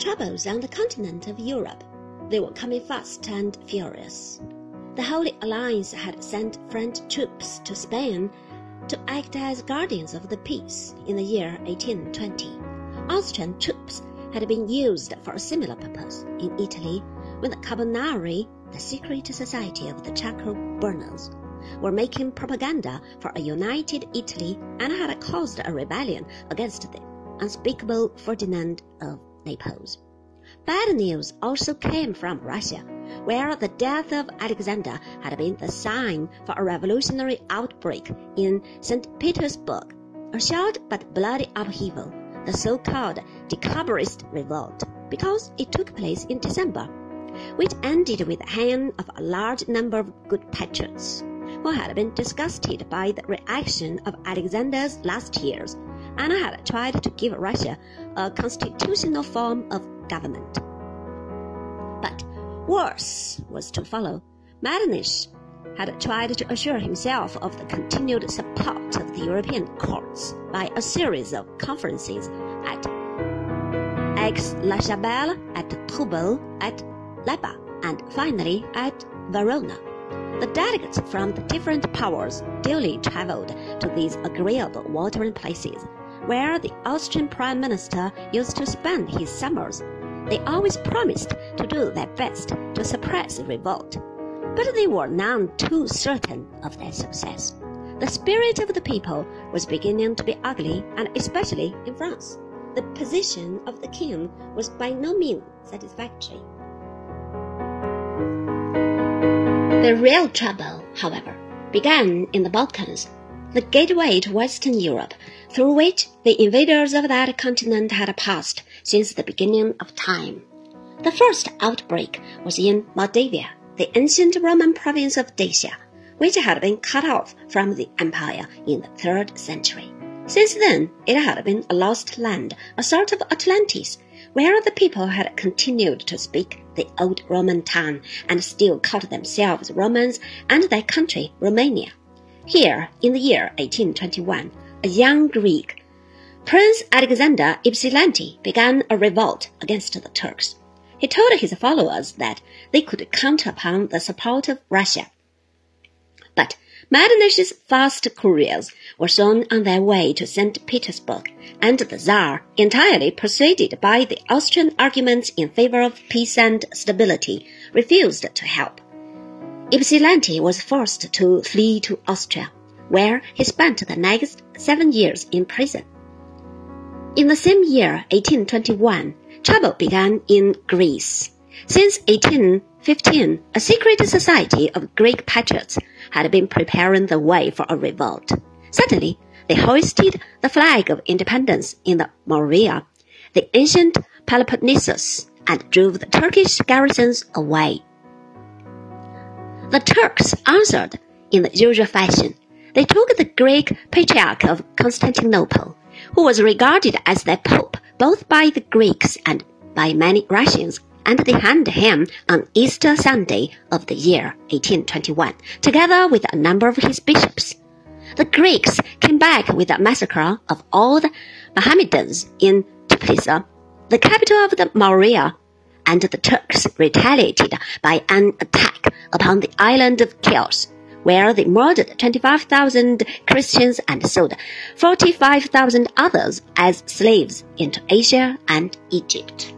troubles on the continent of Europe, they were coming fast and furious. The Holy Alliance had sent French troops to Spain to act as guardians of the peace in the year 1820. Austrian troops had been used for a similar purpose in Italy when the Carbonari, the secret society of the charcoal burners, were making propaganda for a united Italy and had caused a rebellion against the unspeakable Ferdinand of Naples. Bad news also came from Russia, where the death of Alexander had been the sign for a revolutionary outbreak in St. Petersburg, a short but bloody upheaval, the so-called Decabrist Revolt, because it took place in December, which ended with the hanging of a large number of good patriots who had been disgusted by the reaction of Alexander's last years and had tried to give Russia a constitutional form of government. But worse was to follow. Metternich had tried to assure himself of the continued support of the European courts by a series of conferences at Aix-la-Chapelle, at Troppau, at Laibach, and finally at Verona. The delegates from the different powers duly traveled to these agreeable watering places, where the Austrian prime minister used to spend his summers. They always promised to do their best to suppress the revolt, but they were none too certain of their success. The spirit of the people was beginning to be ugly, and especially in France. The position of the king was by no means satisfactory. The real trouble, however, began in the Balkans, the gateway to Western Europe, through which the invaders of that continent had passed since the beginning of time. The first outbreak was in Moldavia, the ancient Roman province of Dacia, which had been cut off from the empire in the third century. Since then, it had been a lost land, a sort of Atlantis, where the people had continued to speak the old Roman tongue and still called themselves Romans and their country Romania. Here, in the year 1821, a young Greek, Prince Alexander Ypsilanti, began a revolt against the Turks. He told his followers that they could count upon the support of Russia. But Metternich's fast couriers were soon on their way to St. Petersburg, and the Tsar, entirely persuaded by the Austrian arguments in favor of peace and stability, refused to help. Ypsilanti was forced to flee to Austria, where he spent the next seven years in prison. In the same year, 1821, trouble began in Greece. Since 1815, a secret society of Greek patriots had been preparing the way for a revolt. Suddenly, they hoisted the flag of independence in the Morea, the ancient Peloponnesus, and drove the Turkish garrisons away. The Turks answered in the usual fashion. They took the Greek Patriarch of Constantinople, who was regarded as their pope both by the Greeks and by many Russians, and they hanged him on Easter Sunday of the year 1821, together with a number of his bishops. The Greeks came back with a massacre of all the Mohammedans in Tiflis, the capital of the Morea, and the Turks retaliated by an attack upon the island of Chios, where they murdered 25,000 Christians and sold 45,000 others as slaves into Asia and Egypt.